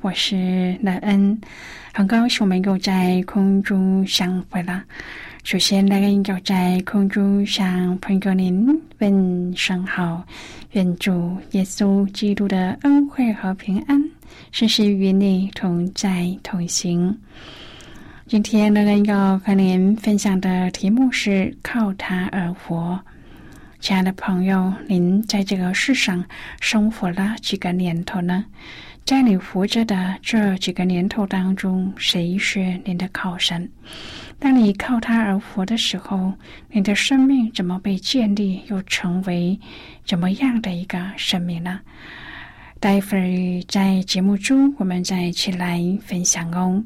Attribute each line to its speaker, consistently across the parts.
Speaker 1: 我是乐恩。很高兴我们又在空中相会了。首先，来要在空中向朋友您问声好，愿主耶稣基督的恩惠和平安时时与你同在同行。今天，乐恩要和您分享的题目是靠他而活。亲爱的朋友，您在这个世上生活了几个年头呢？在你活着的这几个年头当中，谁是您的靠山？当你靠他而活的时候，你的生命怎么被建立，又成为怎么样的一个生命呢？待会儿在节目中，我们再一起来分享哦。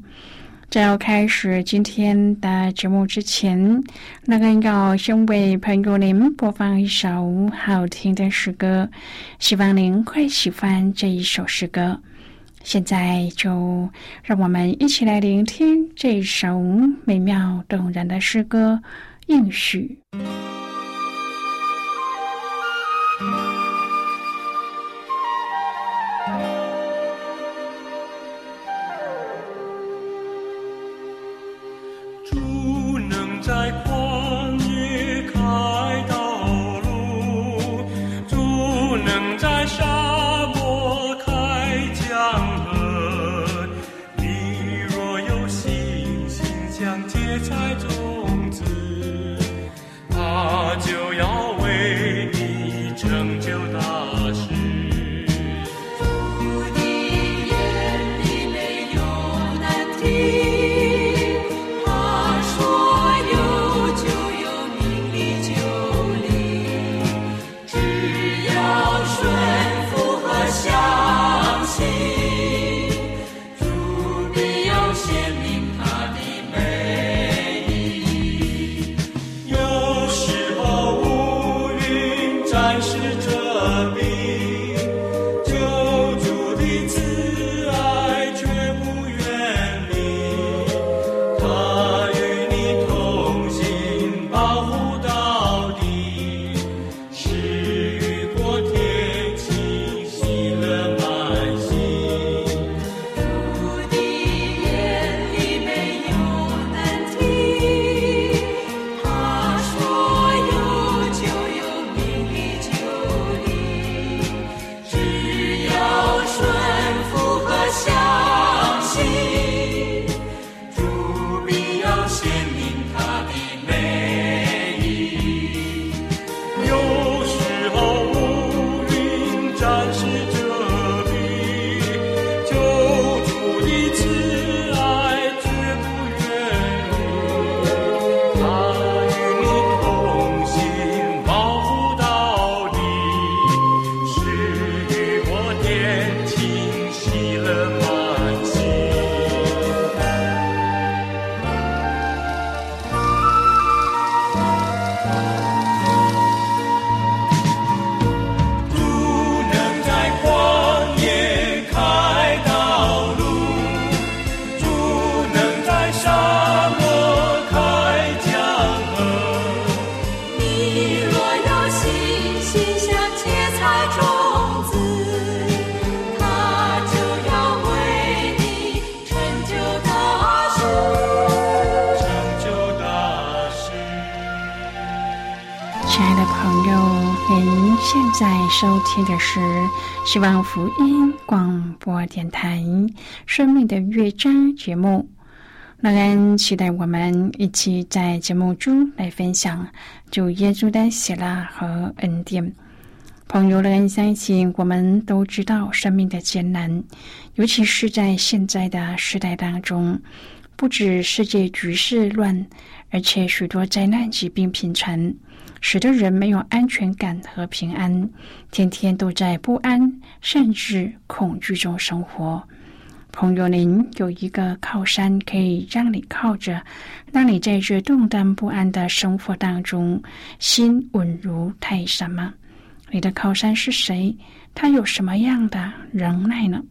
Speaker 1: 在要开始今天的节目之前，那个要先为朋友您播放一首好听的诗歌，希望您会喜欢这一首诗歌。现在就让我们一起来聆听这首美妙动人的诗歌《应许》。在收听的是希望福音广播电台《生命的乐章》节目。
Speaker 2: 乐恩期待我们一起在节目中来分享主耶稣的喜乐和恩典。朋友们，相信我们都知道生命的艰难，尤其是在现在的时代当中，不止世界局势乱，而且许多灾难、疾病频传，使得人没有安全感和平安，天天都在不安甚至恐惧中生活。朋友，您有一个靠山可以让你靠着，让你在这动荡不安的生活当中心稳如泰山吗？你的靠山是谁？他有什么样的忍耐呢？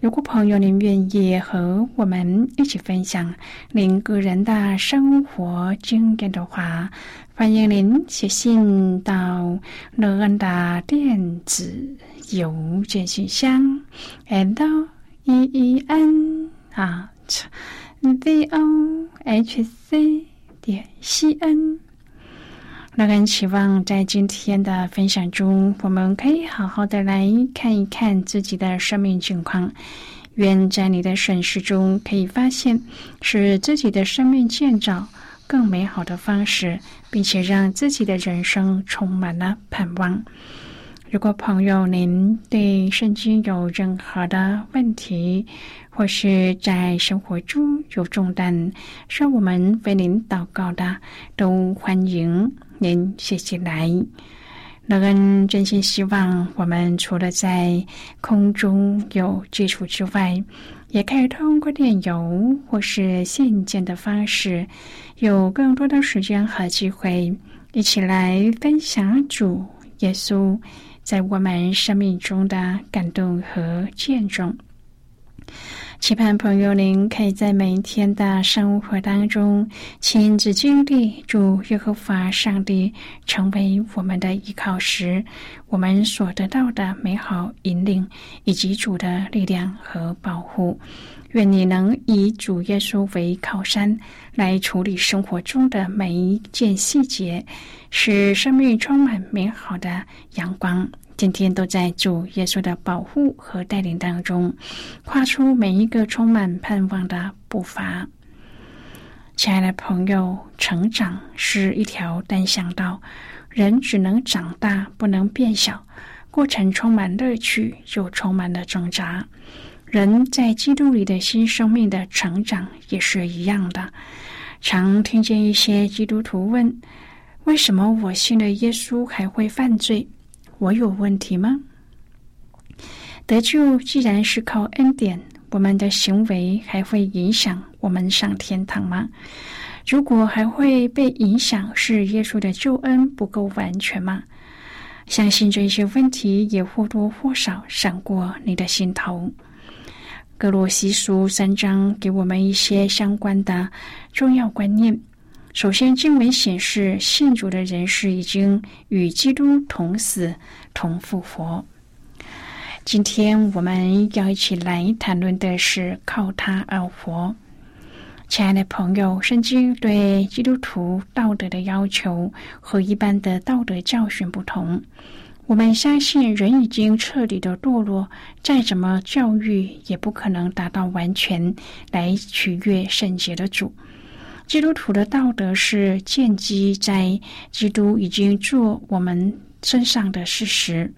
Speaker 2: 如果朋友您愿意和我们一起分享您个人的生活经验的话，欢迎您写信到乐安的电子邮件信箱，and。e e n 啊，v o h c 点 c n。那个期望在今天的分享中，我们可以好好的来看一看自己的生命境况。愿在你的审视中，可以发现使自己的生命建造更美好的方式，并且让自己的人生充满了盼望。如果朋友您对圣经有任何的问题，或是在生活中有重担，让我们为您祷告的，都欢迎您写信来。乐恩真心希望我们除了在空中有接触之外，也可以通过电邮或是信件的方式，有更多的时间和机会，一起来分享主耶稣。在我们生命中的感动和见证，期盼朋友您可以在每一天的生活当中亲自经历主耶和华上帝成为我们的依靠时，我们所得到的美好引领，以及主的力量和保护。愿你能以主耶稣为靠山，来处理生活中的每一件细节，使生命充满美好的阳光。天天都在主耶稣的保护和带领当中，跨出每一个充满盼望的步伐。亲爱的朋友，成长是一条单向道，人只能长大，不能变小。过程充满乐趣，又充满了挣扎。人在基督里的新生命的成长也是一样的。常听见一些基督徒问：“为什么我信了耶稣还会犯罪？我有问题吗？”得救既然是靠恩典，我们的行为还会影响我们上天堂吗？如果还会被影响，是耶稣的救恩不够完全吗？相信这些问题也或多或少闪过你的心头。格罗西书三章给我们一些相关的重要观念。首先，经文显示信主的人士已经与基督同死、同复活。今天我们要一起来谈论的是靠他而活。亲爱的朋友，圣经对基督徒道德的要求和一般的道德教训不同。我们相信，人已经彻底的堕落，再怎么教育，也不可能达到完全来取悦圣洁的主。基督徒的道德是建基在基督已经做我们身上的事实，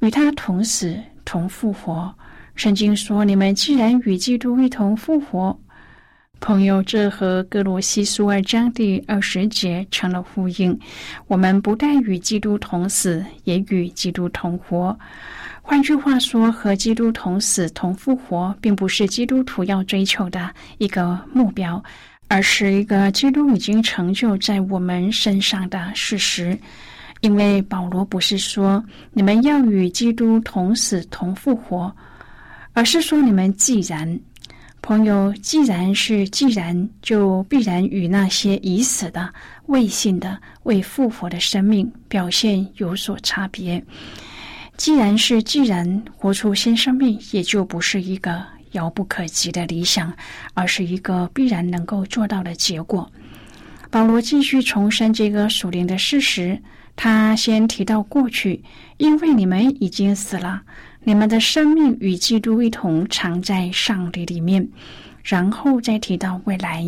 Speaker 2: 与他同死同复活。圣经说：“你们既然与基督一同复活。”朋友，这和哥罗西书二章第二十节成了呼应。我们不但与基督同死，也与基督同活。换句话说，和基督同死同复活，并不是基督徒要追求的一个目标，而是一个基督已经成就在我们身上的事实。因为保罗不是说你们要与基督同死同复活，而是说你们既然。朋友，既然是既然，就必然与那些已死的、未信的、未复活的生命表现有所差别。既然是既然，活出新生命也就不是一个遥不可及的理想，而是一个必然能够做到的结果。保罗继续重申这个属灵的事实。他先提到过去，因为你们已经死了。你们的生命与基督一同藏在上帝里面，然后再提到未来，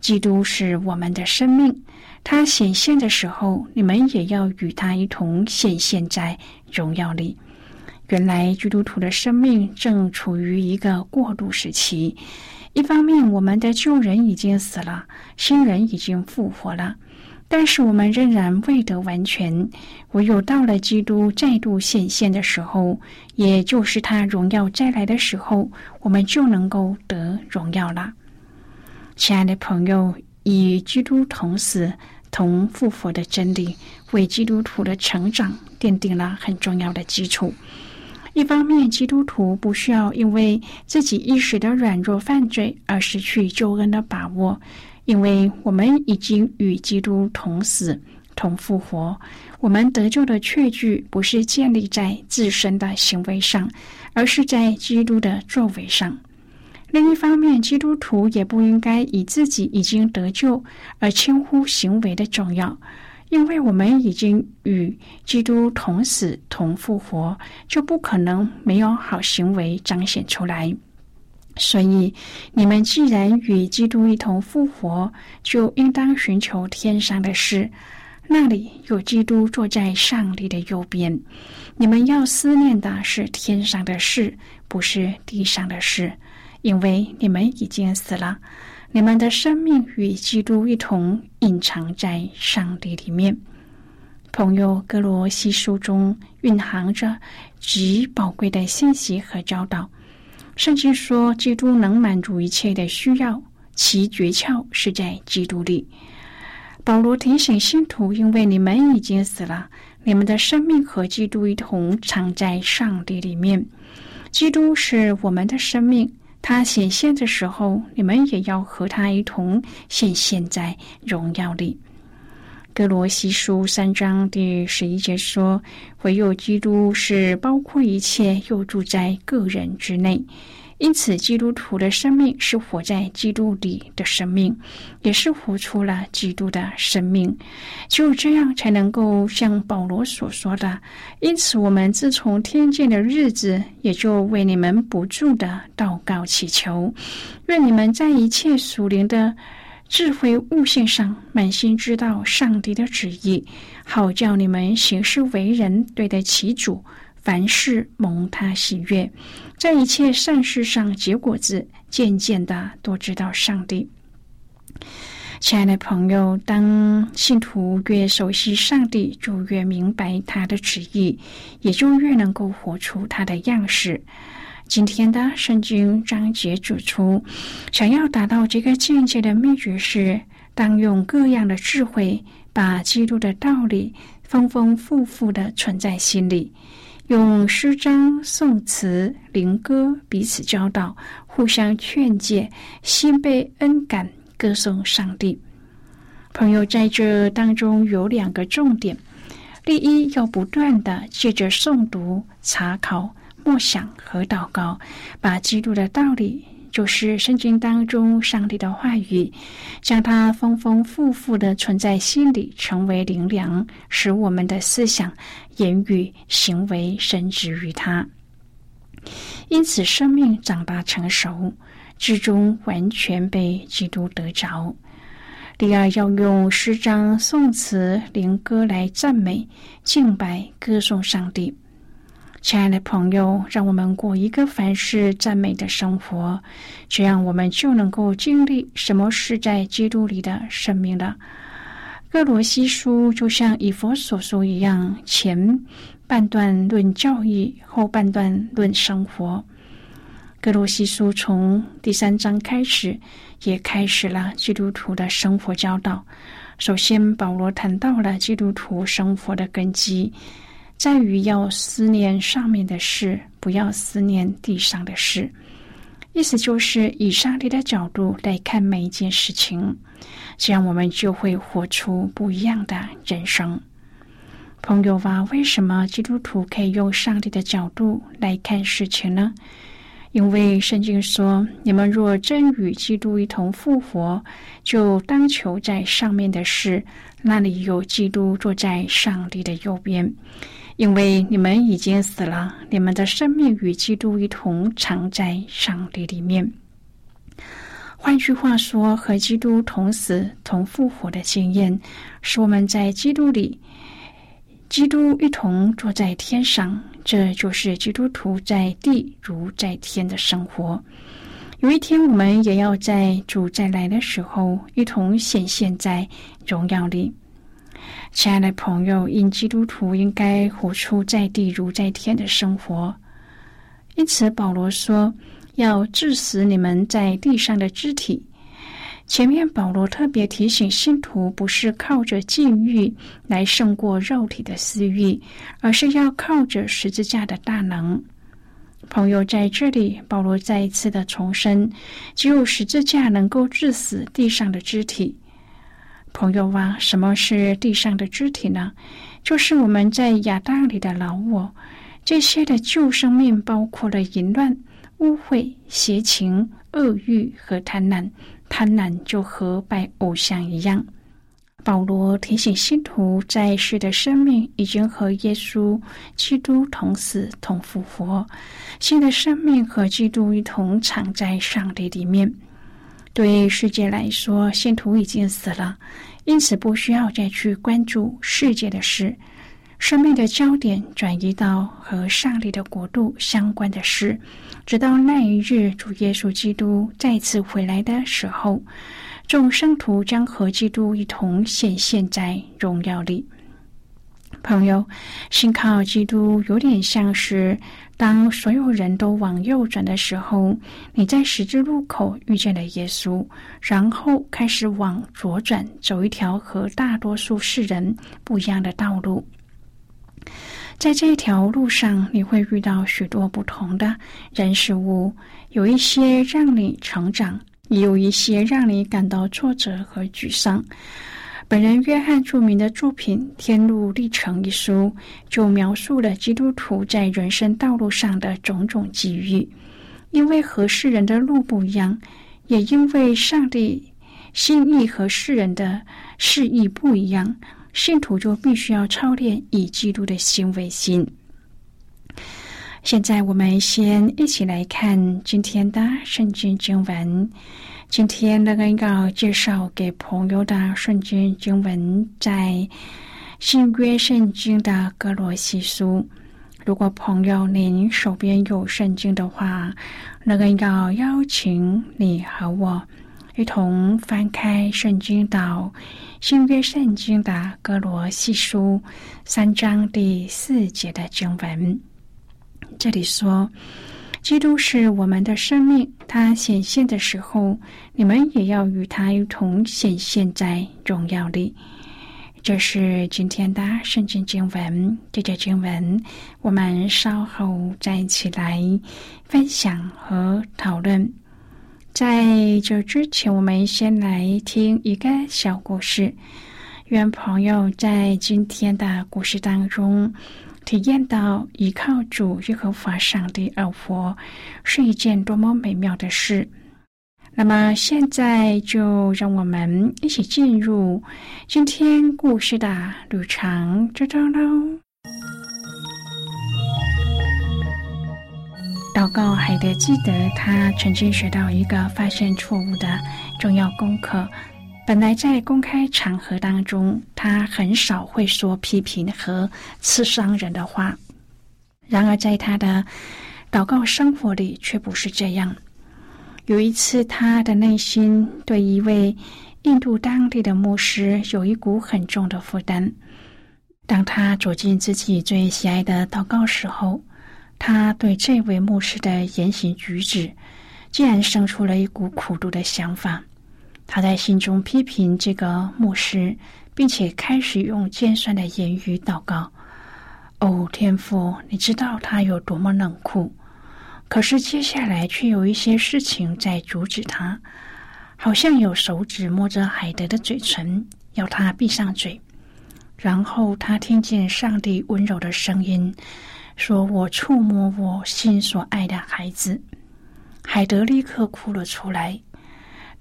Speaker 2: 基督是我们的生命。他显现的时候，你们也要与他一同显现在荣耀里。原来基督徒的生命正处于一个过渡时期。一方面，我们的旧人已经死了，新人已经复活了，但是我们仍然未得完全。唯有到了基督再度显现的时候，也就是他荣耀再来的时候，我们就能够得荣耀了。亲爱的朋友。与基督同死、同复活的真理，为基督徒的成长奠定了很重要的基础。一方面，基督徒不需要因为自己一时的软弱犯罪而失去救恩的把握，因为我们已经与基督同死、同复活。我们得救的确据不是建立在自身的行为上，而是在基督的作为上。另一方面，基督徒也不应该以自己已经得救而轻忽行为的重要，因为我们已经与基督同死同复活，就不可能没有好行为彰显出来。所以，你们既然与基督一同复活，就应当寻求天上的事，那里有基督坐在上帝的右边。你们要思念的是天上的事，不是地上的事。因为你们已经死了，你们的生命与基督一同隐藏在上帝里面。朋友，哥罗西书中蕴含着极宝贵的信息和教导。圣经说，基督能满足一切的需要，其诀窍是在基督里。保罗提醒信徒：因为你们已经死了，你们的生命和基督一同藏在上帝里面。基督是我们的生命。他显现的时候，你们也要和他一同显现在荣耀里。哥罗西书三章第十一节说：“唯有基督是包括一切，又住在个人之内。”因此，基督徒的生命是活在基督里的生命，也是活出了基督的生命。只有这样，才能够像保罗所说的。因此，我们自从天见的日子，也就为你们不住的祷告祈求，愿你们在一切属灵的智慧悟性上，满心知道上帝的旨意，好叫你们行事为人对得起主。凡事蒙他喜悦，在一切善事上结果子，渐渐的多知道上帝。亲爱的朋友，当信徒越熟悉上帝，就越明白他的旨意，也就越能够活出他的样式。今天的圣经章节指出，想要达到这个境界的秘诀是：当用各样的智慧，把基督的道理丰丰富富的存在心里。用诗章、颂词、灵歌彼此教导，互相劝诫，心被恩感，歌颂上帝。朋友在这当中有两个重点：第一，要不断的借着诵读、查考、默想和祷告，把基督的道理。就是圣经当中上帝的话语，将它丰丰富富的存在心里，成为灵粮，使我们的思想、言语、行为深植于它。因此，生命长大成熟，最终完全被基督得着。第二，要用诗章、颂词、灵歌来赞美、敬拜、歌颂上帝。亲爱的朋友，让我们过一个凡事赞美的生活，这样我们就能够经历什么是在基督里的生命了。哥罗西书就像以佛所说一样，前半段论教义，后半段论生活。哥罗西书从第三章开始，也开始了基督徒的生活教导。首先，保罗谈到了基督徒生活的根基。在于要思念上面的事，不要思念地上的事。意思就是以上帝的角度来看每一件事情，这样我们就会活出不一样的人生。朋友啊，为什么基督徒可以用上帝的角度来看事情呢？因为圣经说：“你们若真与基督一同复活，就当求在上面的事，那里有基督坐在上帝的右边。”因为你们已经死了，你们的生命与基督一同藏在上帝里面。换句话说，和基督同死同复活的经验，使我们在基督里，基督一同坐在天上。这就是基督徒在地如在天的生活。有一天，我们也要在主再来的时候，一同显现在荣耀里。亲爱的朋友，因基督徒应该活出在地如在天的生活。因此，保罗说。要致死你们在地上的肢体。前面保罗特别提醒信徒，不是靠着禁欲来胜过肉体的私欲，而是要靠着十字架的大能。朋友在这里，保罗再一次的重申，只有十字架能够致死地上的肢体。朋友啊，什么是地上的肢体呢？就是我们在亚当里的老我，这些的旧生命包括了淫乱。污秽、邪情、恶欲和贪婪，贪婪就和拜偶像一样。保罗提醒信徒，在世的生命已经和耶稣基督同死同复活，新的生命和基督一同藏在上帝里面。对世界来说，信徒已经死了，因此不需要再去关注世界的事。生命的焦点转移到和上帝的国度相关的事，直到那一日主耶稣基督再次回来的时候，众生徒将和基督一同显现在荣耀里。朋友，信靠基督有点像是当所有人都往右转的时候，你在十字路口遇见了耶稣，然后开始往左转，走一条和大多数世人不一样的道路。在这条路上，你会遇到许多不同的人事物，有一些让你成长，也有一些让你感到挫折和沮丧。本人约翰著名的作品《天路历程》一书，就描述了基督徒在人生道路上的种种际遇。因为和世人的路不一样，也因为上帝心意和世人的示意不一样。信徒就必须要操练以基督的心为心。现在我们先一起来看今天的圣经经文。今天那个要介绍给朋友的圣经经文，在新约圣经的格罗西书。如果朋友您手边有圣经的话，那个要邀请你和我。一同翻开圣经到新约圣经的哥罗西书三章第四节的经文。这里说：“基督是我们的生命，他显现的时候，你们也要与他一同显现在荣耀里。”这是今天的圣经经文。这节经文，我们稍后再一起来分享和讨论。在这之前，我们先来听一个小故事。愿朋友在今天的故事当中体验到依靠主耶和华上帝而活是一件多么美妙的事。那么，现在就让我们一起进入今天故事的旅程之中喽。祷告还得记得，他曾经学到一个发现错误的重要功课。本来在公开场合当中，他很少会说批评和刺伤人的话。然而，在他的祷告生活里却不是这样。有一次，他的内心对一位印度当地的牧师有一股很重的负担。当他走进自己最喜爱的祷告时候。他对这位牧师的言行举止，竟然生出了一股苦毒的想法。他在心中批评这个牧师，并且开始用尖酸的言语祷告：“哦，天父，你知道他有多么冷酷。”可是接下来却有一些事情在阻止他，好像有手指摸着海德的嘴唇，要他闭上嘴。然后他听见上帝温柔的声音。说我触摸我心所爱的孩子，海德立刻哭了出来。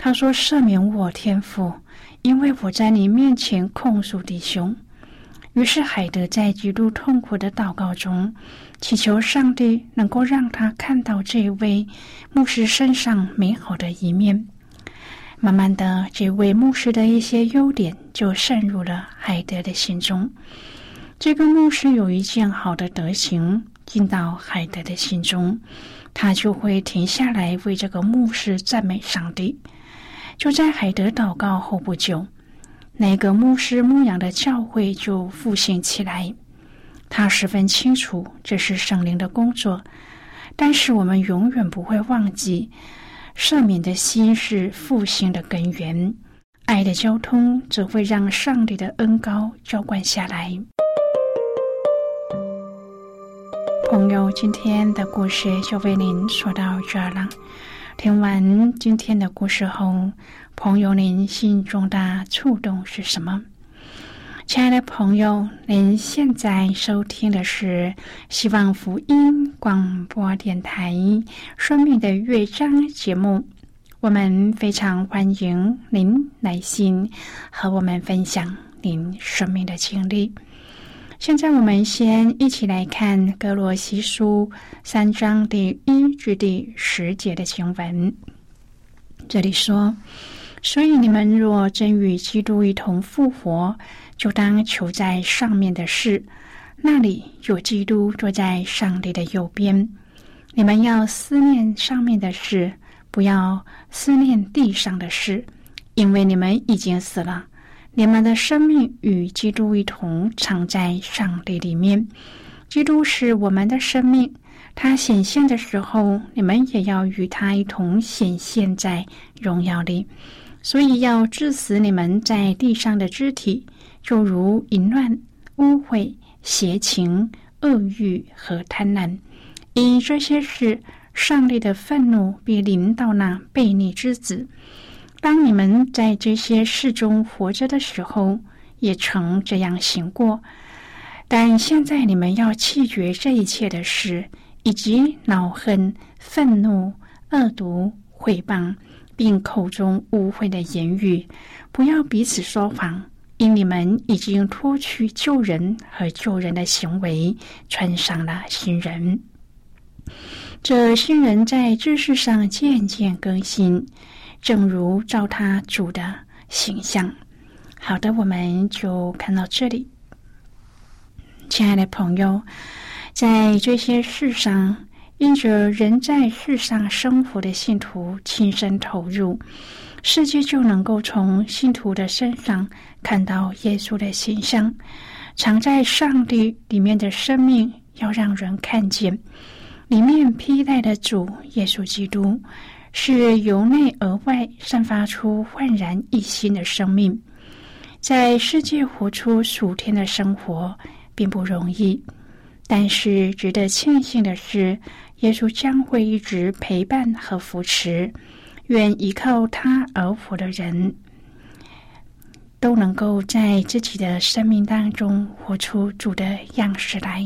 Speaker 2: 他说：“赦免我，天父，因为我在你面前控诉弟兄。”于是海德在极度痛苦的祷告中，祈求上帝能够让他看到这位牧师身上美好的一面。慢慢的，这位牧师的一些优点就渗入了海德的心中。这个牧师有一件好的德行进到海德的心中，他就会停下来为这个牧师赞美上帝。就在海德祷告后不久，那个牧师牧羊的教会就复兴起来。他十分清楚这是圣灵的工作，但是我们永远不会忘记，赦免的心是复兴的根源，爱的交通则会让上帝的恩高浇灌下来。朋友，今天的故事就为您说到这儿了。听完今天的故事后，朋友，您心中的触动是什么？亲爱的朋友，您现在收听的是希望福音广播电台《生命的乐章》节目。我们非常欢迎您来信和我们分享您生命的经历。现在，我们先一起来看《格罗西书》三章第一至第十节的经文。这里说：“所以你们若真与基督一同复活。”就当求在上面的事，那里有基督坐在上帝的右边。你们要思念上面的事，不要思念地上的事，因为你们已经死了，你们的生命与基督一同藏在上帝里面。基督是我们的生命，他显现的时候，你们也要与他一同显现在荣耀里。所以要致死你们在地上的肢体。就如淫乱、污秽、邪情、恶欲和贪婪，因这些事，上帝的愤怒必临到那悖逆之子。当你们在这些事中活着的时候，也曾这样行过。但现在你们要弃绝这一切的事，以及恼恨、愤怒、恶毒、毁谤，并口中污秽的言语，不要彼此说谎。因你们已经脱去旧人和旧人的行为，穿上了新人。这新人在知识上渐渐更新，正如照他主的形象。好的，我们就看到这里。亲爱的朋友，在这些事上，因着人在世上生活的信徒亲身投入。世界就能够从信徒的身上看到耶稣的形象，藏在上帝里面的生命要让人看见，里面披戴的主耶稣基督是由内而外散发出焕然一新的生命，在世界活出属天的生活并不容易，但是值得庆幸的是，耶稣将会一直陪伴和扶持。愿依靠他而活的人，都能够在自己的生命当中活出主的样式来。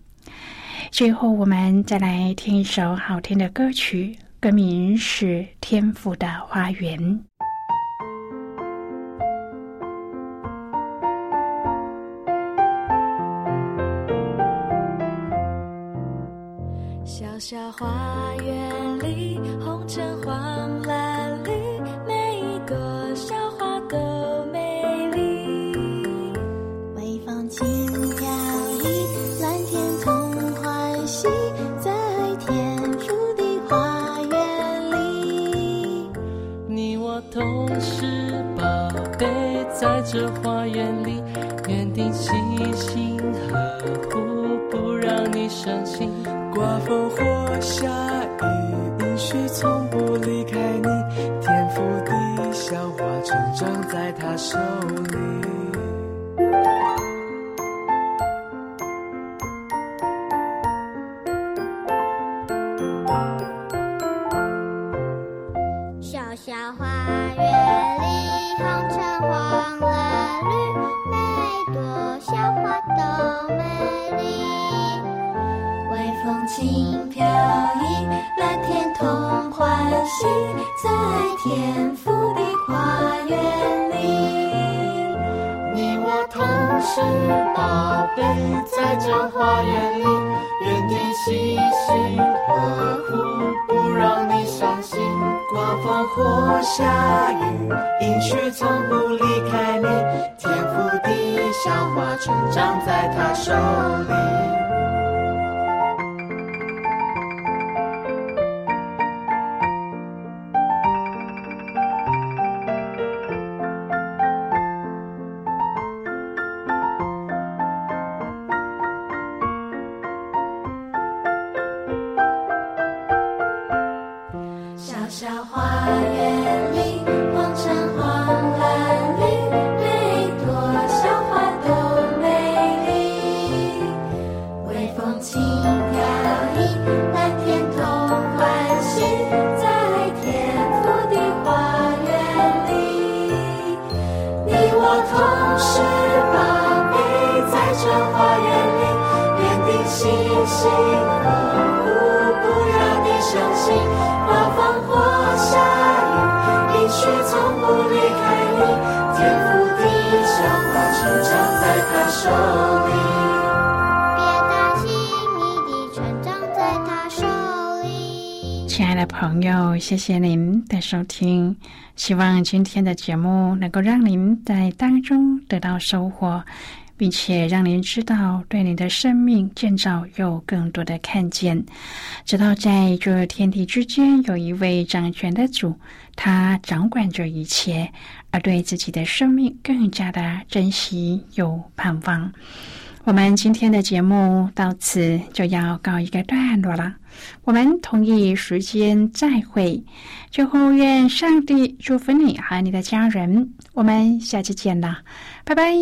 Speaker 2: 最后，我们再来听一首好听的歌曲，歌名是《天赋的花园》。
Speaker 3: 小小花
Speaker 4: 是宝贝，在这花园里，园丁细心呵护，不让你伤心。
Speaker 5: 刮风或下雨，应许从不离开你。天赋地小花，成长在他手里。
Speaker 6: 别担心，你的成长在他手里。
Speaker 2: 亲爱的朋友，谢谢您的收听。希望今天的节目能够让您在当中得到收获，并且让您知道对您的生命建造有更多的看见。知道在这天地之间有一位掌权的主，他掌管着一切，而对自己的生命更加的珍惜有盼望。我们今天的节目到此就要告一个段落了，我们同一时间再会。最后，愿上帝祝福你和你的家人，我们下期见了，拜拜。